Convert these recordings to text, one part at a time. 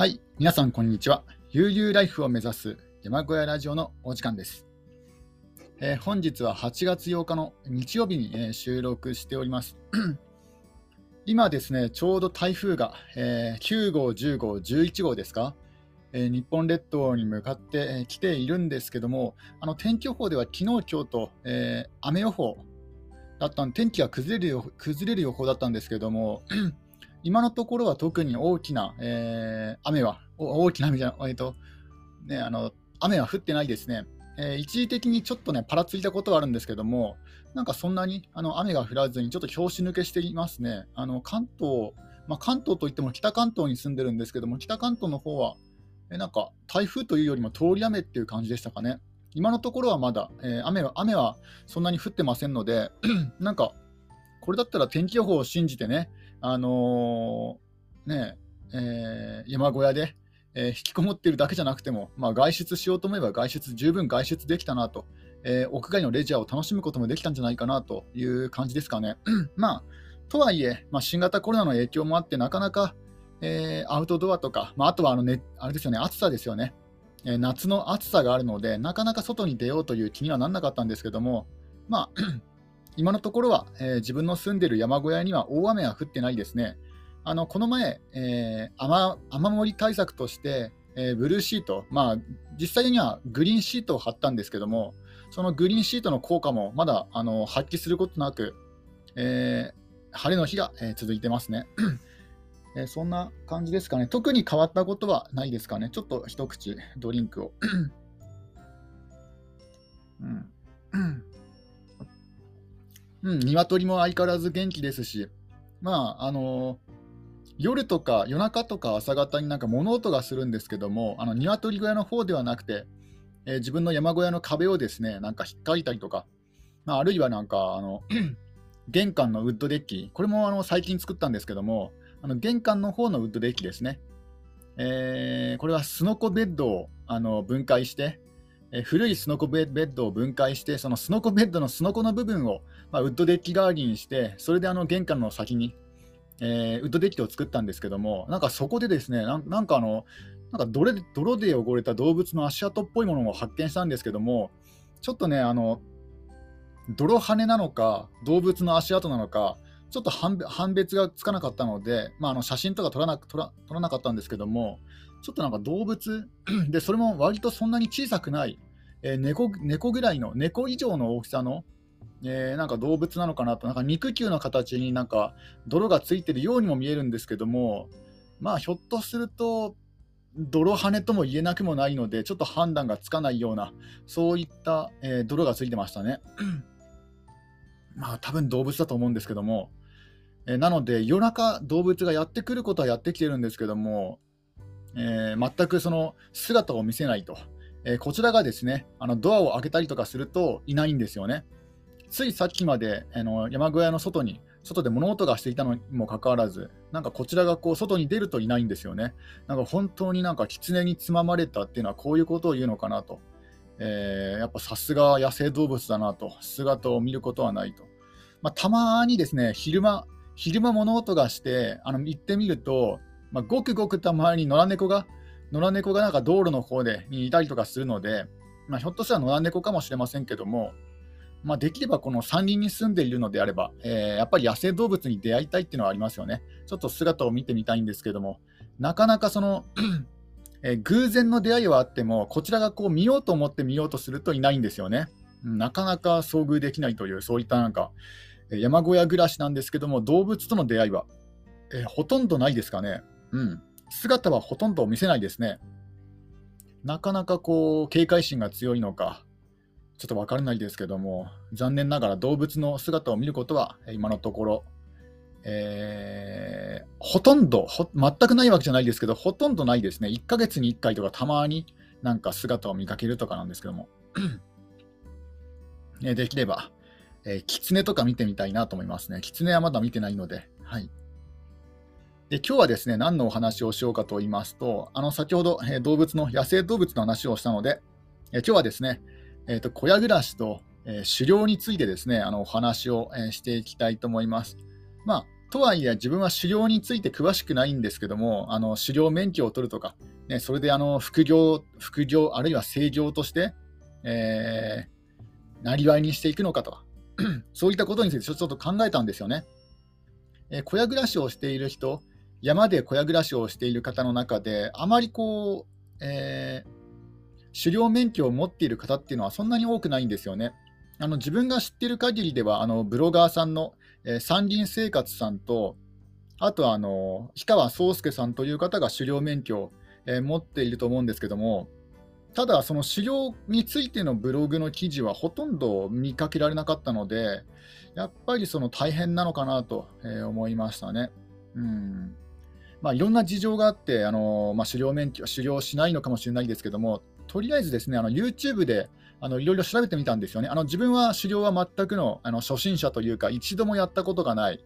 はい、皆さんこんにちは。悠々ライフを目指す山小屋ラジオのお時間です。えー、本日は8月8日の日曜日に、えー、収録しております。今ですね、ちょうど台風が、えー、9号、10号、11号ですか、え日本列島に向かって、え来ているんですけども、あの天気予報では昨日、今日と、え雨予報だったん天気が崩れる崩れる予報だったんですけども、今のところは特に大きな、えー、雨は、大きな雨じゃ、えーとね、あの雨は降ってないですね、えー、一時的にちょっとね、パラついたことはあるんですけども、なんかそんなにあの雨が降らずに、ちょっと拍子抜けしていますね。あの関東、まあ、関東といっても北関東に住んでるんですけども、北関東の方は、えなんか台風というよりも通り雨っていう感じでしたかね。今のところはまだ、えー、雨は雨はそんなに降ってませんので、なんかこれだったら天気予報を信じてね、あのー、ねえー、山小屋で、えー、引きこもっているだけじゃなくても、まあ、外出しようと思えば外出、十分外出できたなと、えー、屋外のレジャーを楽しむこともできたんじゃないかなという感じですかね。まあ、とはいえ、まあ、新型コロナの影響もあって、なかなか、えー、アウトドアとか、まあ、あとはあの、ね、あれですよね、暑さですよね、えー、夏の暑さがあるので、なかなか外に出ようという気にはならなかったんですけども、まあ今のところは、えー、自分の住んでいる山小屋には大雨は降ってないですね。あのこの前、えー、雨雨漏り対策として、えー、ブルーシート、まあ、実際にはグリーンシートを貼ったんですけども、そのグリーンシートの効果もまだあの発揮することなく、えー、晴れの日が、え、続いてますね。え、そんな感じですかね。特に変わったことはないですかね。ちょっと一口ドリンクを。うん うん、鶏も相変わらず元気ですし、まあ、あの夜とか夜中とか朝方になんか物音がするんですけども、あの鶏小屋の方ではなくて、えー、自分の山小屋の壁をですね、なんか引っかいたりとか、まあ、あるいはなんか、あの 玄関のウッドデッキ、これもあの最近作ったんですけども、あの玄関の方のウッドデッキですね。えー、これはスノコベッドをあの分解して、え古いスノコベッドを分解して、そのスノコベッドのスノコの部分を、まあ、ウッドデッキ代わりにして、それであの玄関の先に、えー、ウッドデッキを作ったんですけども、なんかそこでですね、なんかあの、なんか泥で泥で汚れた動物の足跡っぽいものを発見したんですけども、ちょっとね、あの泥跳ねなのか、動物の足跡なのか、ちょっと判別がつかなかったので、まあ、あの写真とか撮らな撮ら撮らなかったんですけども、ちょっとなんか動物で、それも割とそんなに小さくない、えー、猫猫ぐらいの、猫以上の大きさの、えー、なんか動物なのかなと、なんか肉球の形になんか泥がついてるようにも見えるんですけども、まあひょっとすると、泥跳ねとも言えなくもないので、ちょっと判断がつかないような、そういった、えー、泥がついてましたね。まあ多分動物だと思うんですけども、えー、なので夜中動物がやってくることはやってきてるんですけども、えー、全くその姿を見せないと、えー、こちらがですねあのドアを開けたりとかするといないんですよね。ついさっきまであの山小屋の外に外で物音がしていたのにもかかわらず、なんかこちらがこう外に出るといないんですよね。なんか本当になんか狐につままれたっていうのはこういうことを言うのかなと。えー、やっぱさすが野生動物だなと、姿を見ることはないと。まあ、たまにですね、昼間、昼間物音がして、あの行ってみると、まあ、ごくごくたまに野良猫が、野良猫がなんか道路の方でにいたりとかするので、まあ、ひょっとしたら野良猫かもしれませんけども、まあ、できればこの山林に住んでいるのであれば、えー、やっぱり野生動物に出会いたいっていうのはありますよね。ちょっと姿を見てみたいんですけども、なかなかその えー、偶然の出会いはあっても、こちらがこう見ようと思って見ようとするといないんですよね。なかなか遭遇できないという、そういったなんか、山小屋暮らしなんですけども、動物との出会いは、えー、ほとんどないですかね。うん。姿はほとんど見せないですね。なかなかこう、警戒心が強いのか、ちょっとわからないですけども、残念ながら動物の姿を見ることは、今のところ、えー、ほとんど全くないわけじゃないですけど、ほとんどないですね。1ヶ月に1回とかたまになんか姿を見かけるとかなんですけども。できれば、えー、狐とか見てみたいなと思いますね。狐はまだ見てないので。はい。で今日はですね、何のお話をしようかと言いますと、あの先ほど、えー、動物の、野生動物の話をしたので、えー、今日はですね、えーと、小屋暮らしと、えー、狩猟についてですね、あのお話を、え、していきたいと思います。まあ、とはいえ、自分は狩猟について詳しくないんですけども、あの狩猟免許を取るとか、ね、それであの副業、副業、あるいは正業として、えー、なりわいにしていくのかとか、そういったことについてちょっと考えたんですよね。え、小屋暮らしをしている人、山で小屋暮らしをしている方の中で、あまりこう、えー、狩猟免許を持っている方っていうのはそんなに多くないんですよね。あの自分が知っている限りでは、あのブロガーさんの、えー、山林生活さんと、あとはあの氷川壮介さんという方が狩猟免許を、えー、持っていると思うんですけども、ただ、その狩猟についてのブログの記事はほとんど見かけられなかったので、やっぱりその大変なのかなと思いましたね。うんまあ、いろんな事情があって、あのまあ、狩猟免許、狩猟しないのかもしれないですけども、とりあえずですね、あの YouTube であのいろいろ調べてみたんですよね。あの自分は狩猟は全くのあの初心者というか、一度もやったことがない、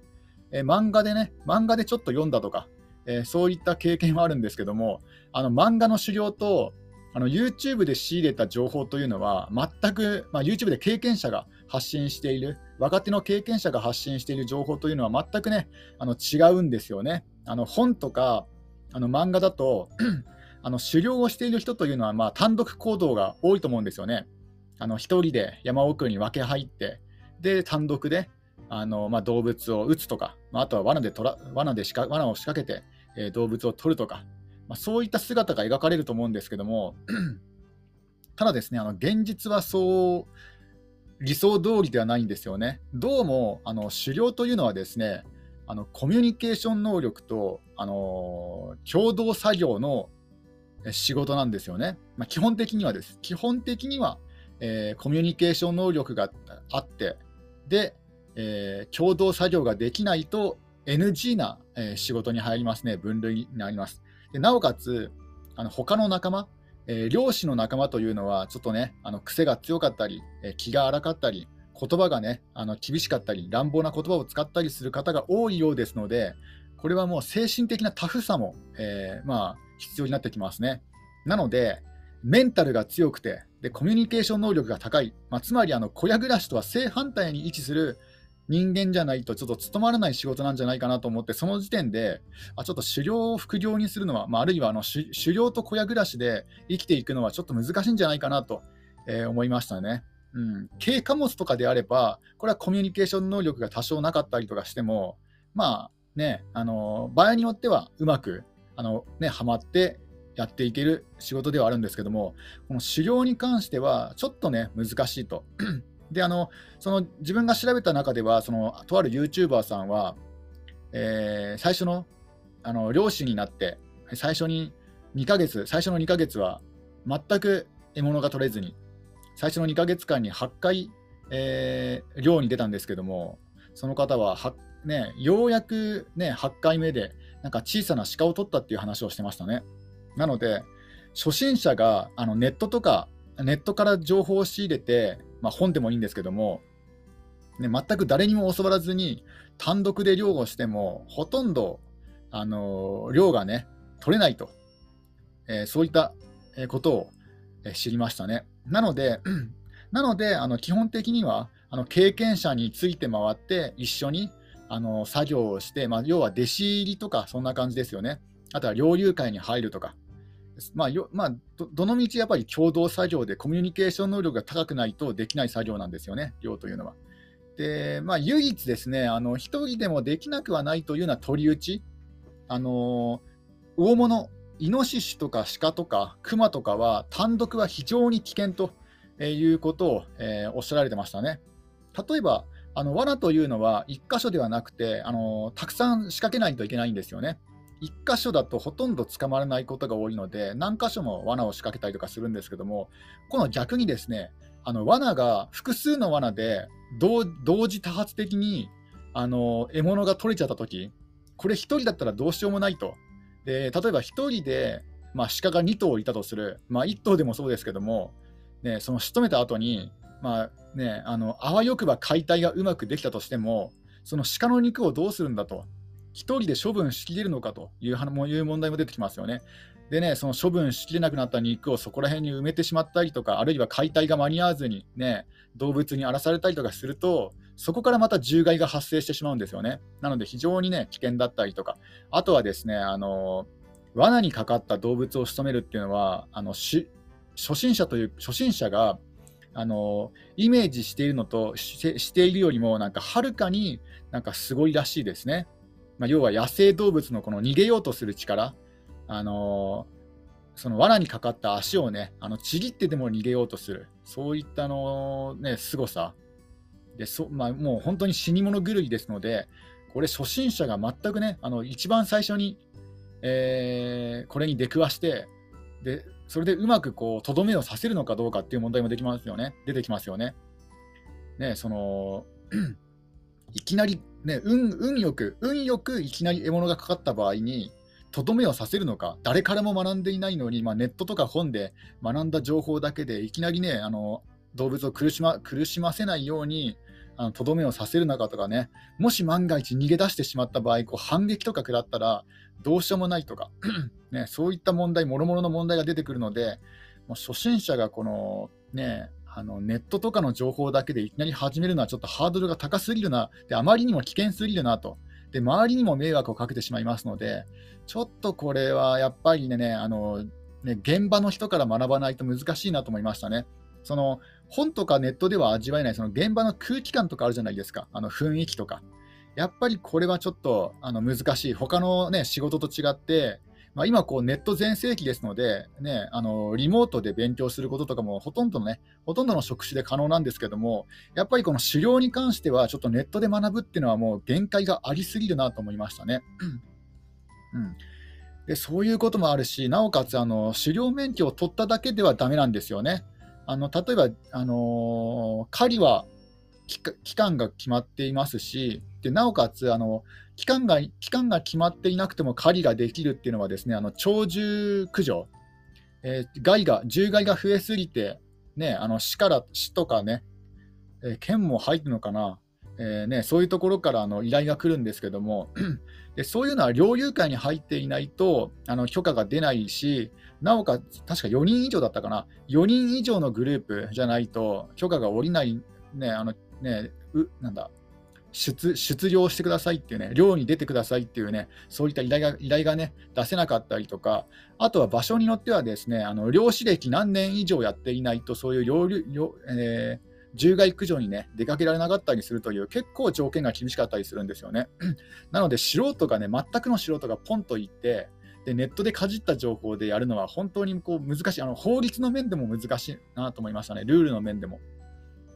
え漫画でね、漫画でちょっと読んだとか、えー、そういった経験はあるんですけども、あの漫画の狩猟とあの YouTube で仕入れた情報というのは、全く、まあ、YouTube で経験者が発信している、若手の経験者が発信している情報というのは全くね、あの違うんですよね。あの本とかあの漫画だと あの狩猟をしている人というのは、まあ、単独行動が多いと思うんですよね。あの一人で山奥に分け入って、で単独であの、まあ、動物を撃つとか、まあ、あとは罠で罠でしか罠を仕掛けて、えー、動物を取るとか、まあ、そういった姿が描かれると思うんですけども、ただですね、あの現実はそう理想通りではないんですよね。どうもあの狩猟というのはですね、あのコミュニケーション能力と、あの共同作業の仕事なんですよね。まあ、基本的にはです。基本的には、えー、コミュニケーション能力があって、で、えー、共同作業ができないと NG な、えー、仕事に入りますね。分類になります。でなおかつ、あの他の仲間、えー、漁師の仲間というのは、ちょっとね、あの癖が強かったり、えー、気が荒かったり、言葉がね、あの厳しかったり、乱暴な言葉を使ったりする方が多いようですので、これはもう精神的なタフさも、えー、まあ、必要になってきますね。なので、メンタルが強くて、でコミュニケーション能力が高い、まあ、つまりあの小屋暮らしとは正反対に位置する人間じゃないとちょっと務まらない仕事なんじゃないかなと思って、その時点で、あちょっと狩猟を副業にするのは、まあ、あるいはあの狩猟と小屋暮らしで生きていくのはちょっと難しいんじゃないかなと、えー、思いましたね。うん、軽貨物とかであれば、これはコミュニケーション能力が多少なかったりとかしても、まあね、あの場合によってはうまくあの、ね、はまってやっていける仕事ではあるんですけども、この狩猟に関してはちょっとね、難しいと。であのその自分が調べた中では、そのとある YouTuber さんは、えー、最初のあの漁師になって、最初に2ヶ月、最初の2ヶ月は全く獲物が取れずに、最初の2ヶ月間に8回、えー、漁に出たんですけども、その方はは、ね、ようやく、ね、8回目でなんか小さな鹿を取ったっていう話をしてましたね。なので、初心者があのネットとか、ネットから情報を仕入れて、まあ、本でもいいんですけども、ね、全く誰にも教わらずに単独で漁をしても、ほとんど、あの漁がね、取れないと、えー、そういったことを知りましたね。なので、なのであの基本的にはあの経験者について回って一緒にあの作業をして、まあ、要は弟子入りとかそんな感じですよね。あとは猟友会に入るとか。まあよまあ、どどのみちやっぱり共同作業でコミュニケーション能力が高くないとできない作業なんですよね、漁というのは。で、まあ、唯一ですね、あの1人でもできなくはないというような取り打ち、あの大物、イノシシとかシカとかクマとかは単独は非常に危険ということを、えー、おっしゃられてましたね。例えば、あの罠というのは1箇所ではなくてあの、たくさん仕掛けないといけないんですよね。1箇所だとほとんど捕まらないことが多いので、何箇所も罠を仕掛けたりとかするんですけども、この逆にですね、あの罠が複数の罠で同時多発的にあの獲物が取れちゃったとき、これ1人だったらどうしようもないと。で例えば1人で、まあ、鹿が2頭いたとする、まあ、1頭でもそうですけども、ね、その仕留めた後に、まあね、あのあわよくば解体がうまくできたとしても、その鹿の肉をどうするんだと。1人で処分しきれるのかといういう問題も出てきますよね。でね、その処分しきれなくなった肉をそこら辺に埋めてしまったりとか、あるいは解体が間に合わずに、ね、動物に荒らされたりとかすると、そこからまた獣害が発生してしまうんですよね。なので非常にね、危険だったりとか、あとはですね、あの罠にかかった動物を仕留めるっていうのは、あの初心者という、初心者があのイメージしているのとしているよりも、なんかはるかになんかすごいらしいですね。まあ、要は野生動物のこの逃げようとする力、あのその罠にかかった足をね、あのちぎってでも逃げようとする、そういったの、ね、凄さでそ、まあ、もう本当に死に物狂いですので、これ、初心者が全くね、あの一番最初に、えー、これに出くわしてで、それでうまくこうとどめをさせるのかどうかっていう問題もできますよね、出てきますよね。ねその いきなり、ね、運運よく、運よくいきなり獲物がかかった場合に、とどめをさせるのか、誰からも学んでいないのに、まあ、ネットとか本で学んだ情報だけで、いきなりね、あの動物を苦しま苦しませないように、とどめをさせるのかとかね、もし万が一逃げ出してしまった場合、こう反撃とか食らったら、どうしようもないとか、ね、そういった問題、もろもろの問題が出てくるので、もう初心者がこの、ね、あのネットとかの情報だけでいきなり始めるのはちょっとハードルが高すぎるな、であまりにも危険すぎるなと。で周りにも迷惑をかけてしまいますので、ちょっとこれはやっぱりね、あのね現場の人から学ばないと難しいなと思いましたね。その本とかネットでは味わえないその現場の空気感とかあるじゃないですか、あの雰囲気とか。やっぱりこれはちょっとあの難しい、他のね仕事と違って、まあ、今こうネット全盛期ですので、ね、あのリモートで勉強することとかもほとんどのね、ほとんどの職種で可能なんですけども、やっぱりこの狩猟に関しては、ちょっとネットで学ぶっていうのはもう限界がありすぎるなと思いましたね。うん、でそういうこともあるし、なおかつあの狩猟免許を取っただけではだめなんですよね。あの例えば、あの狩りは期間が決まっていますし、でなおかつあの期間が期間が決まっていなくても狩りができるっていうのはですねあの鳥獣駆除、えー、害が獣害が増えすぎて、ね、あの市から市とかね、えー、県も入るのかな、えーね、そういうところからあの依頼が来るんですけどもでそういうのは猟友会に入っていないとあの許可が出ないしなおかつ確か4人以上だったかな。4人以上のグループじゃないと許可が下りない、ねあのね、うなんだ出出漁してくださいっていうね、漁に出てくださいっていうね、そういった依頼が依頼がね、出せなかったりとか、あとは場所によってはですね、あの漁師歴何年以上やっていないと、そういう漁漁、えー獣害駆除にね、出かけられなかったりするという、結構条件が厳しかったりするんですよね。なので、素人がね、全くの素人がポンと行って、でネットでかじった情報でやるのは本当にこう難しいあの、法律の面でも難しいなと思いましたね、ルールの面でも。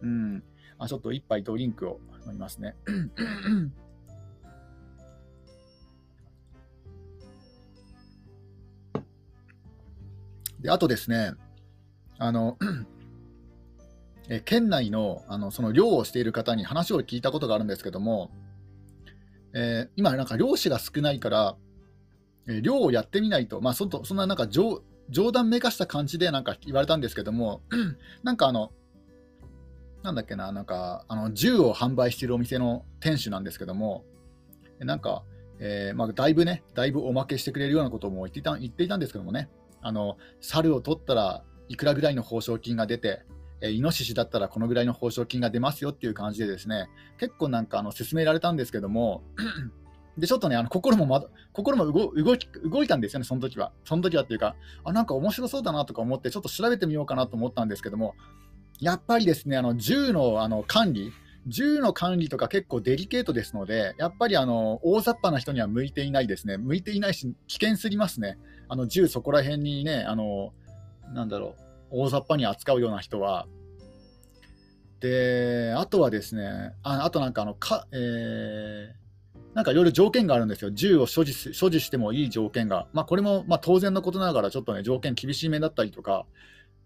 うんあ、ちょっと一杯ドリンクを飲みますね。であとですね、あのえ県内のあのその漁をしている方に話を聞いたことがあるんですけども、えー、今、なんか漁師が少ないから、えー、漁をやってみないと、まあ、そそんななんか冗談めかした感じでなんか言われたんですけども、なんかあの、なんだっけな、なんか、あの銃を販売しているお店の店主なんですけども、なんか、えー、まあ、だいぶね、だいぶおまけしてくれるようなことも言っていた言っていたんですけどもね、あの猿を取ったらいくらぐらいの報奨金が出て、え、イノシシだったらこのぐらいの報奨金が出ますよっていう感じでですね、結構なんかあの勧められたんですけども、で、ちょっとね、あの心も、ま、心も動動動いたんですよね、その時は。その時はっていうか、あ、なんか面白そうだなとか思って、ちょっと調べてみようかなと思ったんですけども、やっぱりですね、あの銃のあの管理、銃の管理とか結構デリケートですので、やっぱりあの大雑把な人には向いていないですね、向いていないし、危険すぎますね、あの銃そこら辺にね、あのなんだろう、大雑把に扱うような人は。で、あとはですね、ああとなんかあのか、えー、なんかいろいろ条件があるんですよ、銃を所持所持してもいい条件が、まあ、これもまあ当然のことながら、ちょっとね、条件厳しめだったりとか、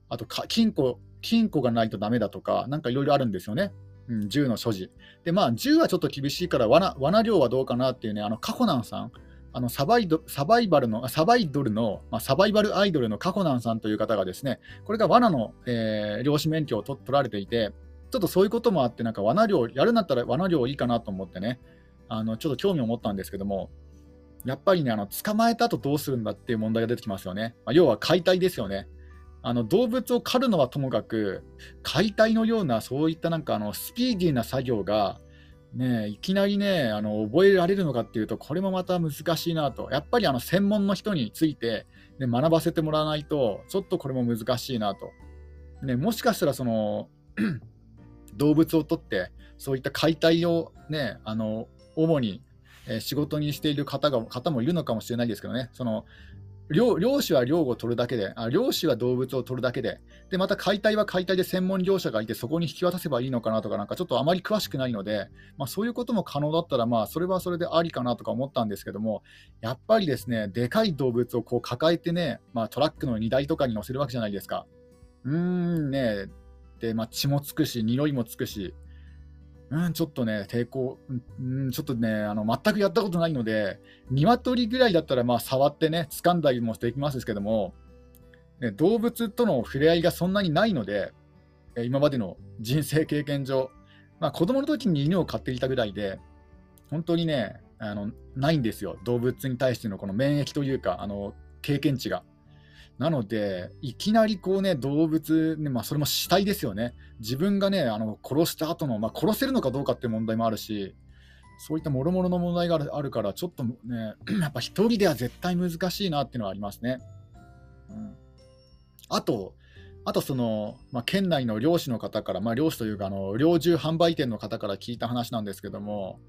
あと金庫、金庫がないとダメだとか、なんかいろいろあるんですよね。うん、銃の所持。で、まあ、銃はちょっと厳しいから、罠罠漁はどうかなっていうね、あの、カホナンさん、あのサバイドサバイバルの、サバイドルの、まあ、サバイバルアイドルのカホナンさんという方がですね、これが罠の、えー、漁師免許を取られていて、ちょっとそういうこともあって、なんか罠漁、やるんだったら罠漁いいかなと思ってね、あのちょっと興味を持ったんですけども、やっぱりね、あの捕まえた後どうするんだっていう問題が出てきますよね。まあ、要は解体ですよね。あの動物を狩るのはともかく、解体のようなそういったなんかあのスピーディーな作業が、ね、いきなりねあの覚えられるのかっていうと、これもまた難しいなと、やっぱりあの専門の人について、ね、学ばせてもらわないと、ちょっとこれも難しいなと。ね、もしかしたらその 動物をとって、そういった解体を、ね、あの主に仕事にしている方が方もいるのかもしれないですけどね、その漁師は漁を取るだけであ、漁師は動物を取るだけで、でまた解体は解体で専門業者がいて、そこに引き渡せばいいのかなとか、なんかちょっとあまり詳しくないので、まあ、そういうことも可能だったら、まあ、それはそれでありかなとか思ったんですけども、やっぱりですね、でかい動物をこう抱えてね、まあ、トラックの荷台とかに乗せるわけじゃないですか。うーんね、で、まあ、血もつくし、匂いもつくし、うん、ちょっとね、抵抗、うん、ちょっとね、あの全くやったことないので、鶏ぐらいだったら、まあ、触ってね、掴んだりもできますけども、ね、動物との触れ合いがそんなにないので、今までの人生経験上、まあ、子供の時に犬を飼っていたぐらいで、本当にね、あのないんですよ、動物に対してのこの免疫というか、あの経験値が。なので、いきなりこうね、動物、ねまあ、それも死体ですよね。自分がね、あの殺した後の、まあ、殺せるのかどうかっていう問題もあるし、そういったもろもろの問題があるから、ちょっとね、やっぱ一人では絶対難しいなっていうのはありますね。うん、あと、あとその、まあ、県内の漁師の方から、まあ、漁師というかあの、猟銃販売店の方から聞いた話なんですけども、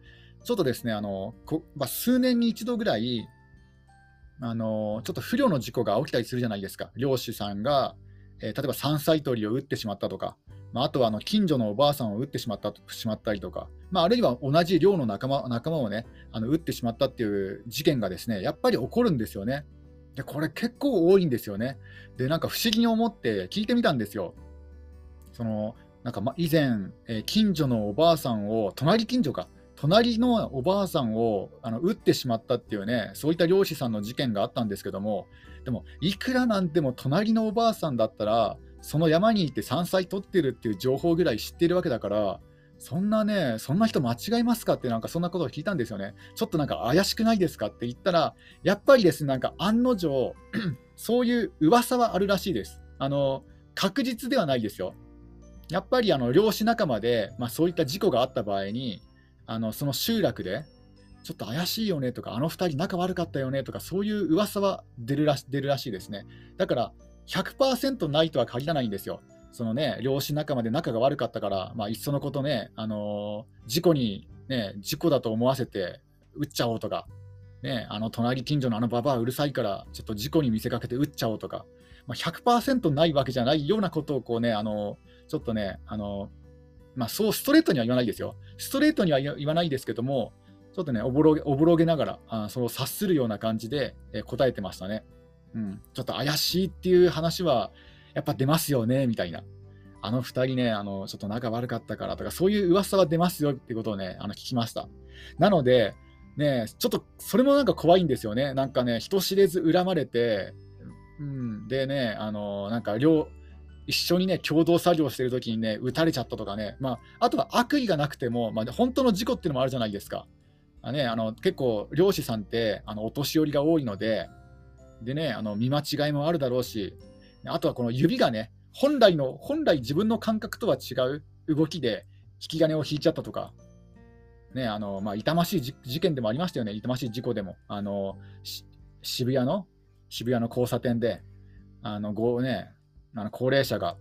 ちょっとですね、あのこまあ、数年に一度ぐらい、あのちょっと不慮の事故が起きたりするじゃないですか、漁師さんが、えー、例えば山菜採りを撃ってしまったとか、まあ、あとはあの近所のおばあさんを撃ってしまったしまったりとか、まあ、あるいは同じ寮の仲間仲間をね、あの撃ってしまったっていう事件がですねやっぱり起こるんですよね。でこれ結構多いんですよね。で、なんか不思議に思って聞いてみたんですよ。そのなんか以前、えー、近所のおばあさんを、隣近所か、隣のおばあさんをあの撃ってしまったっていうね、そういった漁師さんの事件があったんですけども、でも、いくらなんでも隣のおばあさんだったら、その山に行って山菜取ってるっていう情報ぐらい知ってるわけだから、そんなね、そんな人間違いますかって、なんかそんなことを聞いたんですよね。ちょっとなんか怪しくないですかって言ったら、やっぱりですね、なんか案の定、そういう噂はあるらしいです。あの確実ではないですよ。やっぱりあの漁師仲間で、まあ、そういった事故があった場合に、あのその集落で、ちょっと怪しいよねとか、あの2人仲悪かったよねとか、そういう噂は出るらし出るらしいですね。だから100%ないとは限らないんですよ。そのね、漁師仲間で仲が悪かったから、まあ、いっそのことね、あのー、事故に、ね、事故だと思わせて撃っちゃおうとか、ね、あの隣近所のあのババアうるさいから、ちょっと事故に見せかけて撃っちゃおうとか、まあ、100%ないわけじゃないようなことをこうね、あのー、ちょっとね、あのーまあ、そうストレートには言わないですよ。ストレートには言わないですけども、ちょっとね、おぼろげおぼろげながら、あその察するような感じで、えー、答えてましたね。うん、ちょっと怪しいっていう話は、やっぱ出ますよね、みたいな。あの2人ね、あのちょっと仲悪かったからとか、そういう噂は出ますよってことをね、あの聞きました。なので、ね、ちょっとそれもなんか怖いんですよね。なんかね、人知れず恨まれて、うん、でね、あのなんか両、一緒にね、共同作業してる時にね、撃たれちゃったとかね、まあ、あとは悪意がなくても、まあ、本当の事故っていうのもあるじゃないですか。あね、あの結構、漁師さんってあのお年寄りが多いので、でね、あの見間違いもあるだろうし、あとはこの指がね、本来の、本来自分の感覚とは違う動きで引き金を引いちゃったとか、ね、あのまあ、痛ましい事件でもありましたよね、痛ましい事故でも。あの渋谷の渋谷の交差点で、あのごね、あの高齢者が、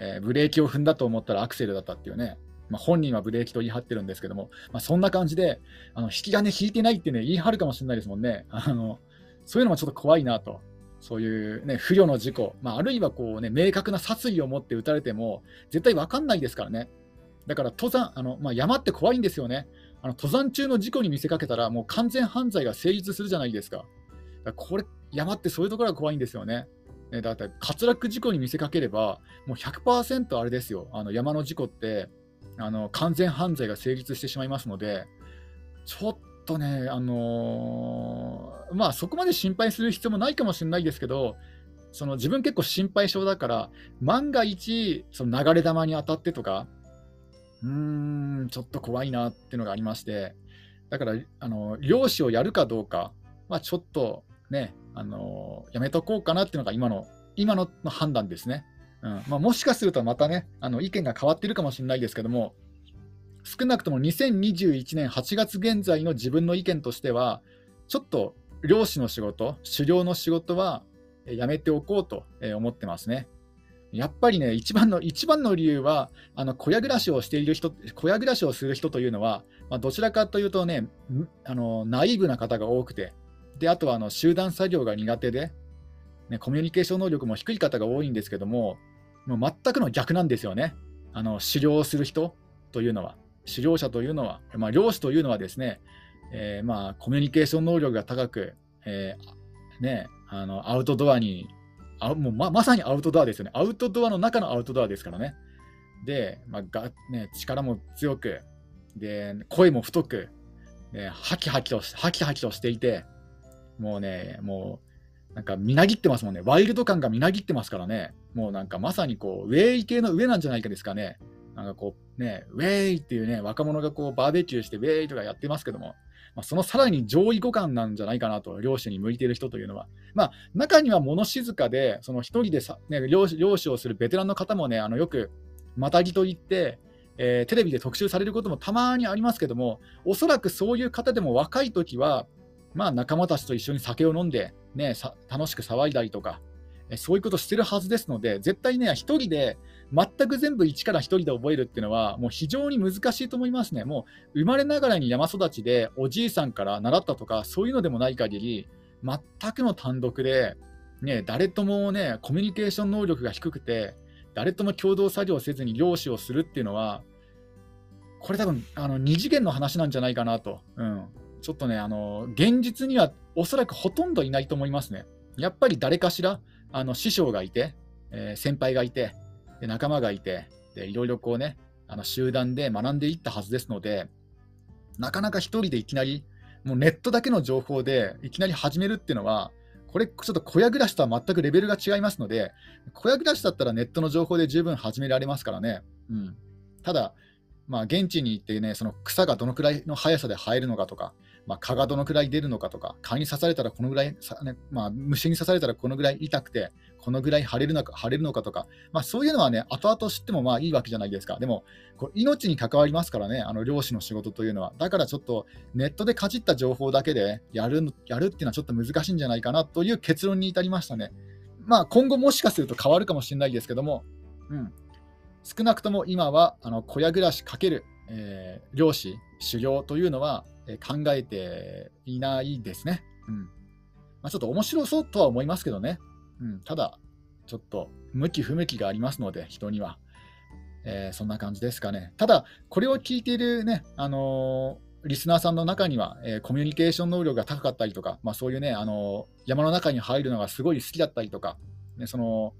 えー、ブレーキを踏んだと思ったらアクセルだったっていうね、まあ、本人はブレーキと言い張ってるんですけども、まあ、そんな感じで、あの引き金引いてないってね、言い張るかもしれないですもんね。あのそういうのもちょっと怖いなと。そういうね、不慮の事故、まあ、あるいはこうね、明確な殺意を持って撃たれても、絶対分かんないですからね。だから登山、あのまあ、山って怖いんですよね。あの登山中の事故に見せかけたら、もう完全犯罪が成立するじゃないですか。かこれ、山ってそういうところが怖いんですよね。ね、だって滑落事故に見せかければ、もう100%あれですよ、あの山の事故ってあの完全犯罪が成立してしまいますので、ちょっとね、あのー、まあ、そこまで心配する必要もないかもしれないですけど、その自分結構心配性だから、万が一、その流れ弾に当たってとか、うーん、ちょっと怖いなっていうのがありまして、だから、あの漁師をやるかどうか、まあ、ちょっとね、あのやめとこうかなっていうのが今の今の判断ですね。うんまあ、もしかするとまたね、あの意見が変わってるかもしれないですけども、少なくとも2021年8月現在の自分の意見としては、ちょっと漁師の仕事、狩猟の仕事はやめておこうと思ってますね。やっぱりね、一番の一番の理由は、あの小屋暮らしをしている人、小屋暮らしをする人というのは、まあ、どちらかというとね、あのナイーブな方が多くて、であとはあの集団作業が苦手で、ね、コミュニケーション能力も低い方が多いんですけども、もう全くの逆なんですよね、あの狩猟をする人というのは。狩猟者というのは、まあ、漁師というのはですね、えー、まあコミュニケーション能力が高く、えー、ね、あのアウトドアにあもうままさにアウトドアですよね。アウトドアの中のアウトドアですからね。で、まあがね、力も強く、で声も太く、ね、ハキハキとハキハキとしていて、もうね、もうなんかみなぎってますもんね。ワイルド感がみなぎってますからね。もうなんかまさにこう、ウェイ系の上なんじゃないかですかね。なんかこう、ね、ウェイっていうね、若者がこうバーベキューしてウェイとかやってますけども、まあ、そのさらに上位互換なんじゃないかなと、漁師に向いている人というのは。まあ、中には物静かで、その一人でさ、ね、漁師漁師をするベテランの方もね、あのよく、またぎと言って、えー、テレビで特集されることもたまにありますけども、おそらくそういう方でも若い時は、まあ、仲間たちと一緒に酒を飲んで、ね、楽しく騒いだりとか、そういうことしてるはずですので、絶対ね、一人で全く全部一から一人で覚えるっていうのは、もう非常に難しいと思いますね。もう生まれながらに山育ちでおじいさんから習ったとか、そういうのでもない限り、全くの単独で、ね、誰ともね、コミュニケーション能力が低くて、誰とも共同作業せずに漁師をするっていうのは、これ多分、あの、二次元の話なんじゃないかなと。うん。ちょっとね、あの、現実にはおそらくほとんどいないと思いますね。やっぱり誰かしら、あの師匠がいて、えー、先輩がいて、で仲間がいてで、いろいろこうね、あの集団で学んでいったはずですので、なかなか1人でいきなり、もうネットだけの情報でいきなり始めるっていうのは、これちょっと小屋暮らしとは全くレベルが違いますので、小屋暮らしだったらネットの情報で十分始められますからね。うん、ただ、まあ、現地に行ってね、その草がどのくらいの速さで生えるのかとか、まあ、蚊がどのくらい出るのかとか、蚊に刺されたらこのぐらい、ねまあ、虫に刺されたらこのぐらい痛くて、このぐらい腫れるのか腫れるのかとか、まあ、そういうのはね、後々知ってもまあいいわけじゃないですか。でも、こう命に関わりますからね、あの漁師の仕事というのは。だからちょっとネットでかじった情報だけでやるやるっていうのはちょっと難しいんじゃないかなという結論に至りましたね。まあ、今後もしかすると変わるかもしれないですけども、うん、少なくとも今はあの小屋暮らしかける、えー、漁師、修行というのは考えていないですね。うんまあ、ちょっと面白そうとは思いますけどね。うん、ただ、ちょっと向き不向きがありますので、人には。えー、そんな感じですかね。ただ、これを聞いているね、あのー、リスナーさんの中には、えー、コミュニケーション能力が高かったりとか、まあ、そういうね、あの山の中に入るのがすごい好きだったりとか、ね、その、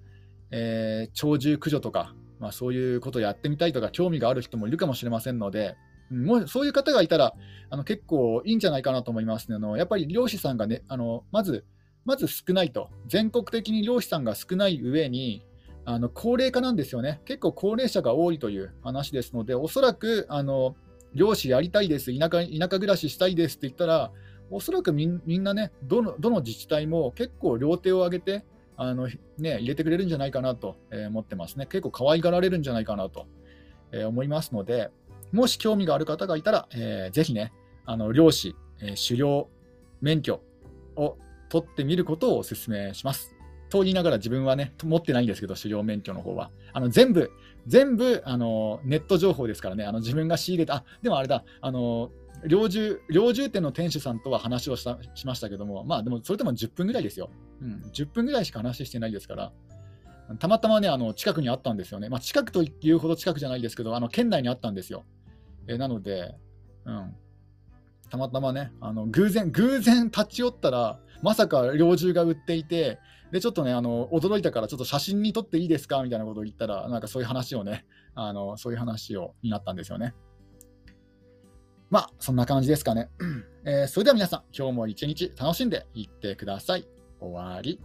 え鳥獣駆除とか、まあ、そういうことをやってみたいとか、興味がある人もいるかもしれませんので、もうそういう方がいたらあの結構いいんじゃないかなと思いますね。あのやっぱり漁師さんがね、あのまずまず少ないと、全国的に漁師さんが少ない上に、あの高齢化なんですよね、結構高齢者が多いという話ですので、おそらくあの漁師やりたいです、田舎田舎暮らししたいですって言ったら、おそらくみんなねどの、どの自治体も結構両手を挙げて、あのね、入れてくれるんじゃないかなと思ってますね、結構可愛がられるんじゃないかなと思いますので、もし興味がある方がいたら、えー、ぜひね、あの漁師、えー、狩猟免許を取ってみることをお勧めします。と言いながら自分はね、持ってないんですけど、狩猟免許の方は。あの全部、全部あのネット情報ですからね、あの自分が仕入れた、あでもあれだ、あの猟銃猟銃店の店主さんとは話をしたしましたけども、まあでもそれでも10分ぐらいですよ。うん、10分ぐらいしか話してないですから、たまたまね、あの近くにあったんですよね。まあ、近くというほど近くじゃないですけど、あの県内にあったんですよ。えなので、うん、たまたまね、あの偶然、偶然立ち寄ったら、まさか猟銃が売っていて、で、ちょっとね、あの驚いたから、ちょっと写真に撮っていいですか？みたいなことを言ったら、なんかそういう話をね、あのそういう話をになったんですよね。まあ、そんな感じですかね。えー、それでは皆さん、今日も一日楽しんでいってください。終わり。